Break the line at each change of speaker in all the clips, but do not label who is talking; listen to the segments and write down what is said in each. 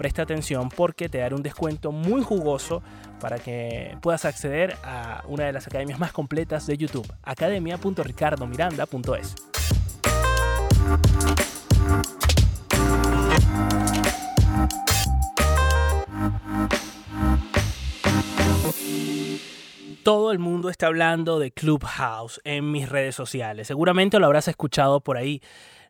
presta atención porque te daré un descuento muy jugoso para que puedas acceder a una de las academias más completas de YouTube, academia.ricardomiranda.es. todo el mundo está hablando de Clubhouse en mis redes sociales. Seguramente lo habrás escuchado por ahí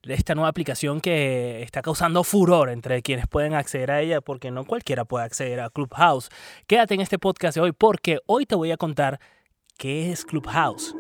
esta nueva aplicación que está causando furor entre quienes pueden acceder a ella, porque no cualquiera puede acceder a Clubhouse. Quédate en este podcast de hoy porque hoy te voy a contar qué es Clubhouse.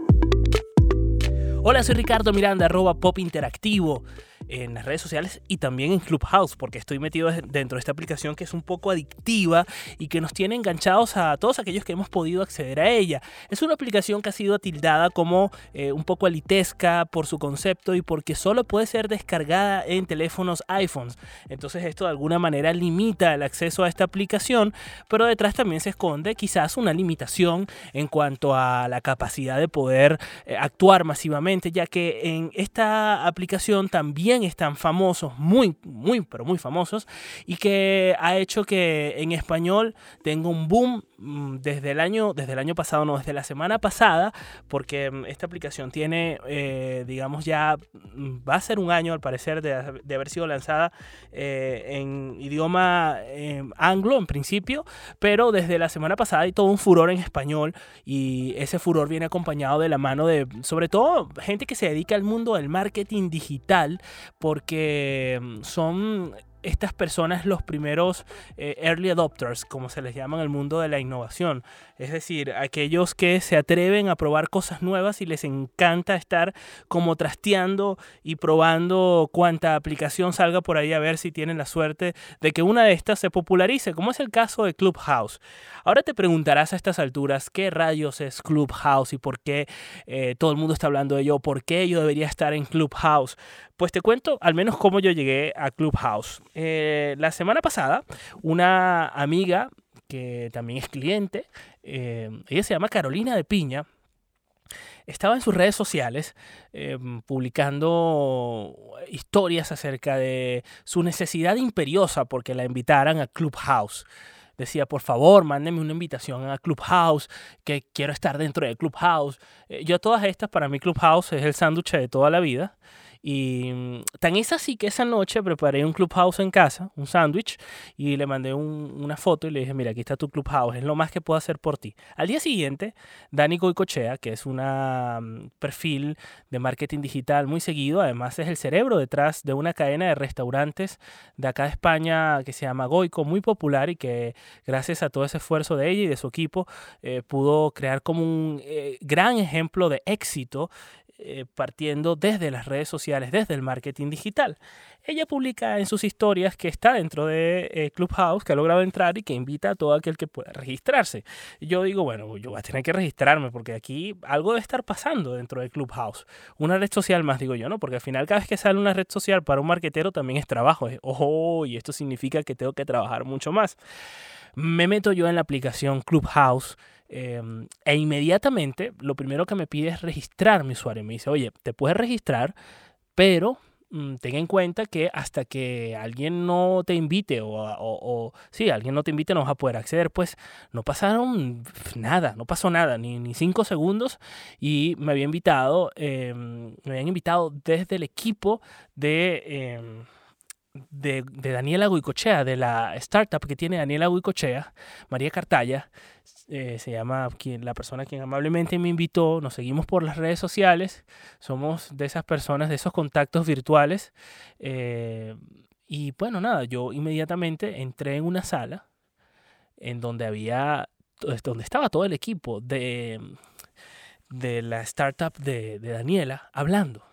Hola, soy Ricardo Miranda, arroba pop interactivo en las redes sociales y también en Clubhouse, porque estoy metido dentro de esta aplicación que es un poco adictiva y que nos tiene enganchados a todos aquellos que hemos podido acceder a ella. Es una aplicación que ha sido tildada como eh, un poco elitesca por su concepto y porque solo puede ser descargada en teléfonos iPhones. Entonces esto de alguna manera limita el acceso a esta aplicación, pero detrás también se esconde quizás una limitación en cuanto a la capacidad de poder eh, actuar masivamente, ya que en esta aplicación también están famosos, muy, muy, pero muy famosos, y que ha hecho que en español tenga un boom mm, desde el año, desde el año pasado, no, desde la semana pasada, porque mm, esta aplicación tiene, eh, digamos, ya mm, va a ser un año al parecer de, haber sido lanzada eh, en idioma eh, anglo en principio, pero desde la semana pasada hay todo un furor en español y ese furor viene acompañado de la mano de, sobre todo, gente que se dedica al mundo del marketing digital porque mm, son estas personas los primeros eh, early adopters, como se les llama en el mundo de la innovación. Es decir, aquellos que se atreven a probar cosas nuevas y les encanta estar como trasteando y probando cuánta aplicación salga por ahí a ver si tienen la suerte de que una de estas se popularice, como es el caso de Clubhouse. Ahora te preguntarás a estas alturas qué rayos es Clubhouse y por qué eh, todo el mundo está hablando de ello, por qué yo debería estar en Clubhouse. Pues te cuento al menos cómo yo llegué a Clubhouse. Eh, la semana pasada, una amiga que también es cliente, eh, ella se llama Carolina de Piña, estaba en sus redes sociales eh, publicando historias acerca de su necesidad imperiosa porque la invitaran a Clubhouse. Decía, por favor, mándenme una invitación a Clubhouse, que quiero estar dentro de Clubhouse. yo todas estas, para mí Clubhouse es el sándwich de toda la vida. Y mm, tan es así que esa noche preparé un clubhouse en casa, un sándwich, y le mandé una foto y le dije, mira, aquí está tu clubhouse, es lo más que puedo hacer por ti. Al día siguiente, Dani Goicochea, que es un mm, perfil de marketing digital muy seguido, además es el cerebro detrás de una cadena de restaurantes de acá de España que se llama Goico, muy popular y que gracias a todo ese esfuerzo de ella y de su equipo eh, pudo crear como un eh, gran ejemplo de éxito eh, partiendo desde las redes sociales, desde el marketing digital. Ella publica en sus historias que está dentro de eh, Clubhouse, que ha logrado entrar y que invita a todo aquel que pueda registrarse. yo digo, bueno, yo voy a tener que registrarme porque aquí algo debe estar pasando dentro de Clubhouse. Una red social más, digo yo, ¿no? Porque al final cada vez que sale una red social para un marketero también es trabajo. ojo, y esto significa que tengo que trabajar mucho más. Me meto yo en la aplicación Clubhouse Em, e inmediatamente lo primero que me pide es registrar mi usuario. Me dice, oye, te puedes registrar, pero mm, ten en cuenta que hasta que alguien no te invite o, o, sí, alguien no te invite no vas a poder acceder. Pues no pasaron nada, no pasó nada, ni, ni cinco segundos y me había invitado, em, me habían invitado desde el equipo de... Em, de, de, Daniela Guicochea, de la startup que tiene Daniela Guicochea, María Cartaya, eh, se llama quien, la persona quien amablemente me invitó, nos seguimos por las redes sociales, somos de esas personas, de esos contactos virtuales. Eh, y bueno, nada, yo inmediatamente entré en una sala en donde había, donde estaba todo el equipo de, de la startup de, de Daniela hablando.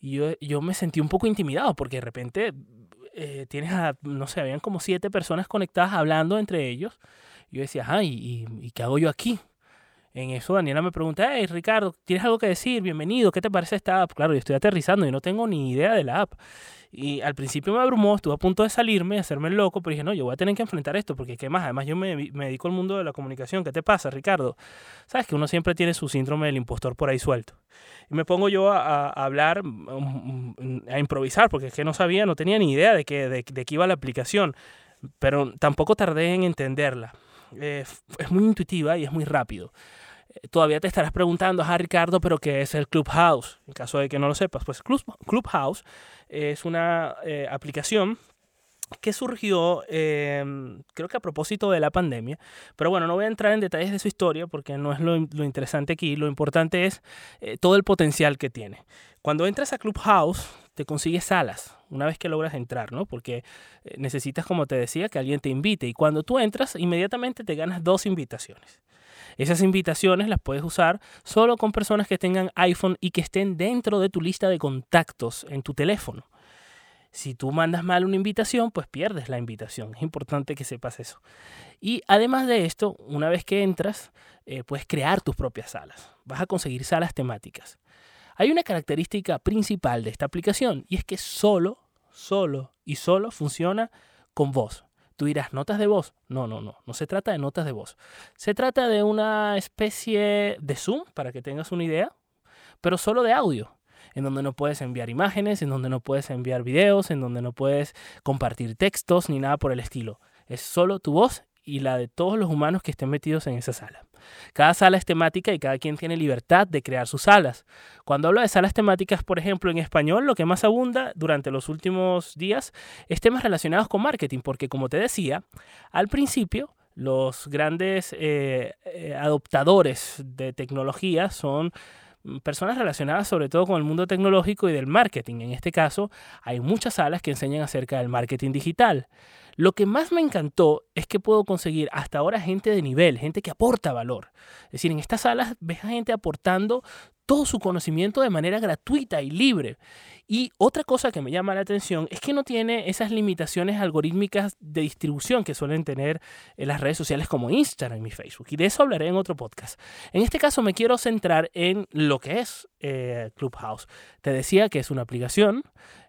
Y yo, yo, me sentí un poco intimidado porque de repente eh, tienes a, no sé, habían como siete personas conectadas hablando entre ellos. yo decía, ay, ¿y, qué hago yo aquí? En eso Daniela me pregunta, hey Ricardo, ¿tienes algo que decir? Bienvenido, ¿qué te parece esta app? Claro, yo estoy aterrizando y no tengo ni idea de la app. Y al principio me abrumó, estuve a punto de salirme, hacerme el loco, pero dije, no, yo voy a tener que enfrentar esto, porque ¿qué más? Además, yo me, me dedico al mundo de la comunicación. ¿Qué te pasa, Ricardo? Sabes que uno siempre tiene su síndrome del impostor por ahí suelto. Y me pongo yo a, a hablar, mm, mm, a improvisar, porque es que no sabía, no tenía ni idea de, qué de, de qué iba la aplicación, pero tampoco tardé en entenderla. Eh, es muy intuitiva y es muy rápido todavía te estarás preguntando, ah, Ricardo, pero ¿qué es el Clubhouse? En caso de que no lo sepas, pues Clubhouse es una eh, aplicación que surgió, em, creo que a propósito de la pandemia, pero bueno, no voy a entrar en detalles de su historia porque no es lo, interesante aquí, lo importante es eh, todo el potencial que tiene. Cuando entras a Clubhouse, te consigues salas una vez que logras entrar, ¿no? Porque eh, necesitas, como te decía, que alguien te invite y cuando tú entras, inmediatamente te ganas dos invitaciones. Esas invitaciones las puedes usar solo con personas que tengan iPhone y que estén dentro de tu lista de contactos en tu teléfono. Si tú mandas mal una invitación, pues pierdes la invitación. Es importante que sepas eso. Y además de esto, una vez que entras, eh, puedes crear tus propias salas. Vas a conseguir salas temáticas. Hay una característica principal de esta aplicación y es que solo, solo y solo funciona con voz. Tú dirás, notas de voz. No, no, no. No se trata de notas de voz. Se trata de una especie de Zoom, para que tengas una idea, pero solo de audio. En donde no puedes enviar imágenes, en donde no puedes enviar videos, en donde no puedes compartir textos ni nada por el estilo. Es solo tu voz y la de todos los humanos que estén metidos en esa sala. Cada sala es temática y cada quien tiene libertad de crear sus salas. Cuando hablo de salas temáticas, por ejemplo, en español, lo que más abunda durante los últimos días es temas relacionados con marketing, porque como te decía, al principio los grandes eh, eh, adoptadores de tecnología son personas relacionadas sobre todo con el mundo tecnológico y del marketing. En este caso, hay muchas salas que enseñan acerca del marketing digital. Lo que más me encantó es que puedo conseguir hasta ahora gente de nivel, gente que aporta valor. Es decir, en estas salas ves a gente aportando todo su conocimiento de manera gratuita y libre. Y otra cosa que me llama la atención es que no tiene esas limitaciones algorítmicas de distribución que suelen tener en las redes sociales como Instagram y Facebook. Y de eso hablaré en otro podcast. En este caso me quiero centrar en lo que es eh, Clubhouse. Te decía que es una aplicación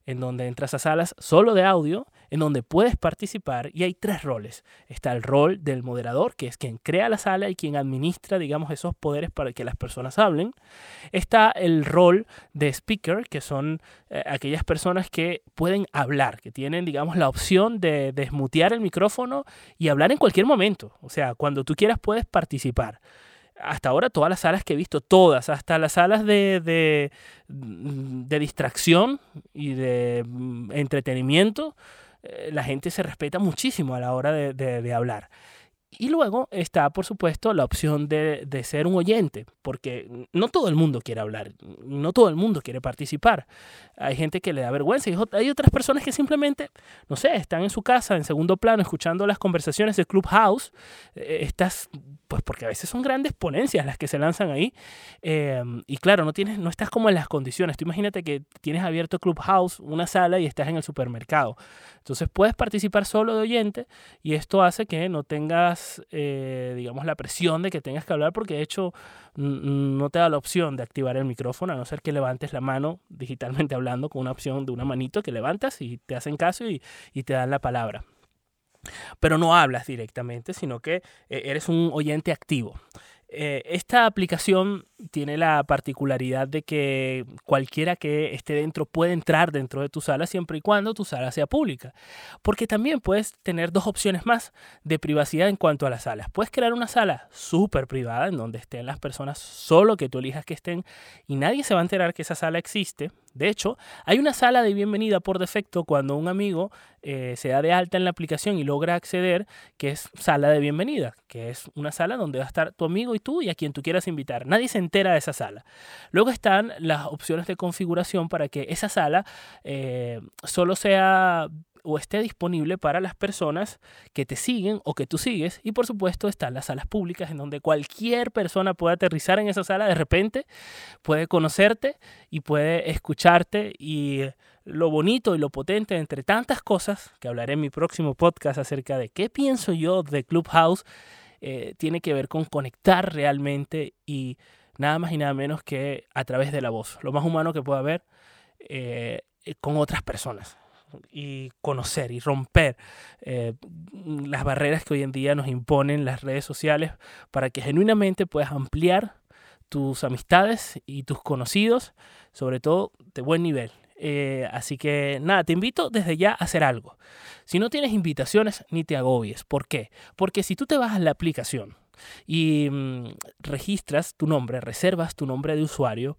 en donde entras a salas solo de audio, en donde puedes participar y hay tres roles. Está el rol del moderador, que es quien crea la sala y quien administra, digamos, esos poderes para que las personas hablen. Está el rol de speaker, que son eh, aquellas personas que pueden hablar, que tienen, digamos, la opción de desmutear el micrófono y hablar en cualquier momento. O sea, cuando tú quieras puedes participar hasta ahora todas las salas que he visto, todas, hasta las salas de, de, distracción y de mm, entretenimiento, la gente se respeta muchísimo a la hora de, de hablar. Y luego está, por supuesto, la opción de, de, ser un oyente, porque no todo el mundo quiere hablar, no todo el mundo quiere participar. Hay gente que le da vergüenza y hay otras personas que simplemente, no sé, están en su casa en segundo plano escuchando las conversaciones de Clubhouse. Eh, estás, pues porque a veces son grandes ponencias las que se lanzan ahí. Eh, y claro, no, tienes, no estás como en las condiciones. Tú imagínate que tienes abierto Clubhouse, una sala y estás en el supermercado. Entonces puedes participar solo de oyente y esto hace que no tengas eh, digamos, la presión de que tengas que hablar porque de hecho no te da la opción de activar el micrófono, a no ser que levantes la mano digitalmente hablando con una opción de una manito que levantas y te hacen caso y, te dan la palabra. Pero no hablas directamente, sino que eh, eres un oyente activo. Eh, esta aplicación tiene la particularidad de que cualquiera que esté dentro puede entrar dentro de tu sala siempre y cuando tu sala sea pública. Porque también puedes tener dos opciones más de privacidad en cuanto a las salas. Puedes crear una sala súper privada en donde estén las personas solo que tú elijas que estén y nadie se va a enterar que esa sala existe. De hecho, hay una sala de bienvenida por defecto cuando un amigo eh, se da de alta en la aplicación y logra acceder, que es sala de bienvenida, que es una sala donde va a estar tu amigo y tú y a quien tú quieras invitar. Nadie se entera de esa sala. Luego están las opciones de configuración para que esa sala eh, solo sea o esté disponible para las personas que te siguen o que tú sigues. Y por supuesto están las salas públicas en donde cualquier persona puede aterrizar en esa sala de repente, puede conocerte y puede escucharte. Y lo bonito y lo potente entre tantas cosas, que hablaré en mi próximo podcast acerca de qué pienso yo de Clubhouse, eh, tiene que ver con conectar realmente y nada más y nada menos que a través de la voz, lo más humano que pueda haber eh, con otras personas y conocer y romper eh, las barreras que hoy en día nos imponen las redes sociales para que genuinamente puedas ampliar tus amistades y tus conocidos, sobre todo de buen nivel. Eh, así que nada, te invito desde ya a hacer algo. Si no tienes invitaciones, ni te agobies. ¿Por qué? Porque si tú te vas a la aplicación y mm, registras tu nombre, reservas tu nombre de usuario,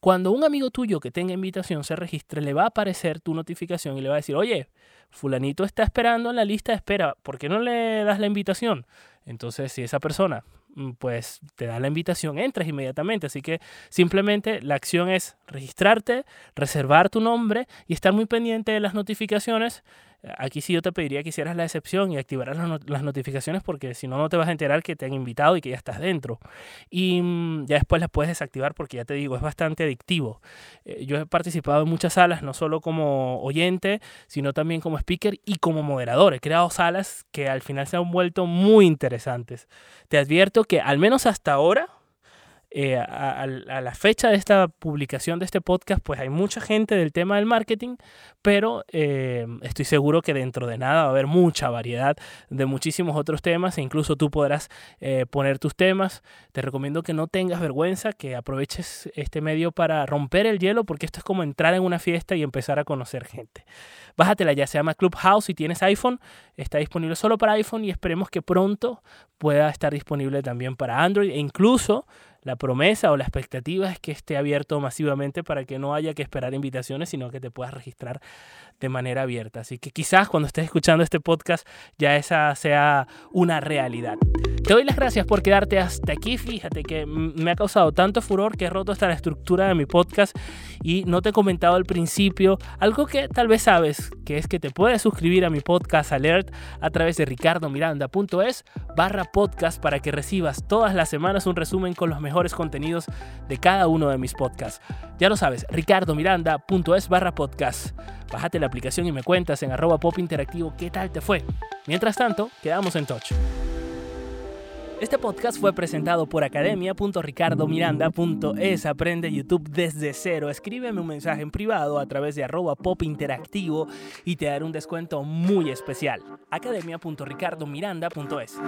cuando un amigo tuyo que tenga invitación se registre, le va a aparecer tu notificación y le va a decir, oye, fulanito está esperando en la lista de espera, ¿por qué no le das la invitación? Entonces, si esa persona mm, pues te da la invitación, entras inmediatamente. Así que simplemente la acción es registrarte, reservar tu nombre y estar muy pendiente de las notificaciones Aquí sí yo te pediría que hicieras la excepción y activaras las notificaciones porque si no, no te vas a enterar que te han invitado y que ya estás dentro. Y mm, ya después las puedes desactivar porque ya te digo, es bastante adictivo. Eh, yo he participado en muchas salas, no solo como oyente, sino también como speaker y como moderador. He creado salas que al final se han vuelto muy interesantes. Te advierto que al menos hasta ahora, eh, a, la fecha de esta publicación de este podcast, pues hay mucha gente del tema del marketing, pero eh, estoy seguro que dentro de nada va a haber mucha variedad de muchísimos otros temas e incluso tú podrás eh, poner tus temas. Te recomiendo que no tengas vergüenza, que aproveches este medio para romper el hielo, porque esto es como entrar en una fiesta y empezar a conocer gente. Bájatela, ya se llama Clubhouse si tienes iPhone, está disponible solo para iPhone y esperemos que pronto pueda estar disponible también para Android e incluso la promesa o la expectativa es que esté abierto masivamente para que no haya que esperar invitaciones, sino que te puedas registrar de manera abierta. Así que quizás cuando estés escuchando este podcast ya esa sea una realidad. Te doy las gracias por quedarte hasta aquí. Fíjate que me ha causado tanto furor que he roto hasta la estructura de mi podcast y no te he comentado al principio algo que tal vez sabes, que es que te puedes suscribir a mi podcast alert a través de ricardomiranda.es barra podcast para que recibas todas las semanas un resumen con los mejores contenidos de cada uno de mis podcasts. Ya lo sabes, ricardomiranda.es barra podcast. Bájate la aplicación y me cuentas en arroba pop qué tal te fue. Mientras tanto, quedamos en touch. Este podcast fue presentado por academia.ricardomiranda.es. Aprende YouTube desde cero. Escríbeme un mensaje en privado a través de arroba pop interactivo y te daré un descuento muy especial. academia.ricardomiranda.es.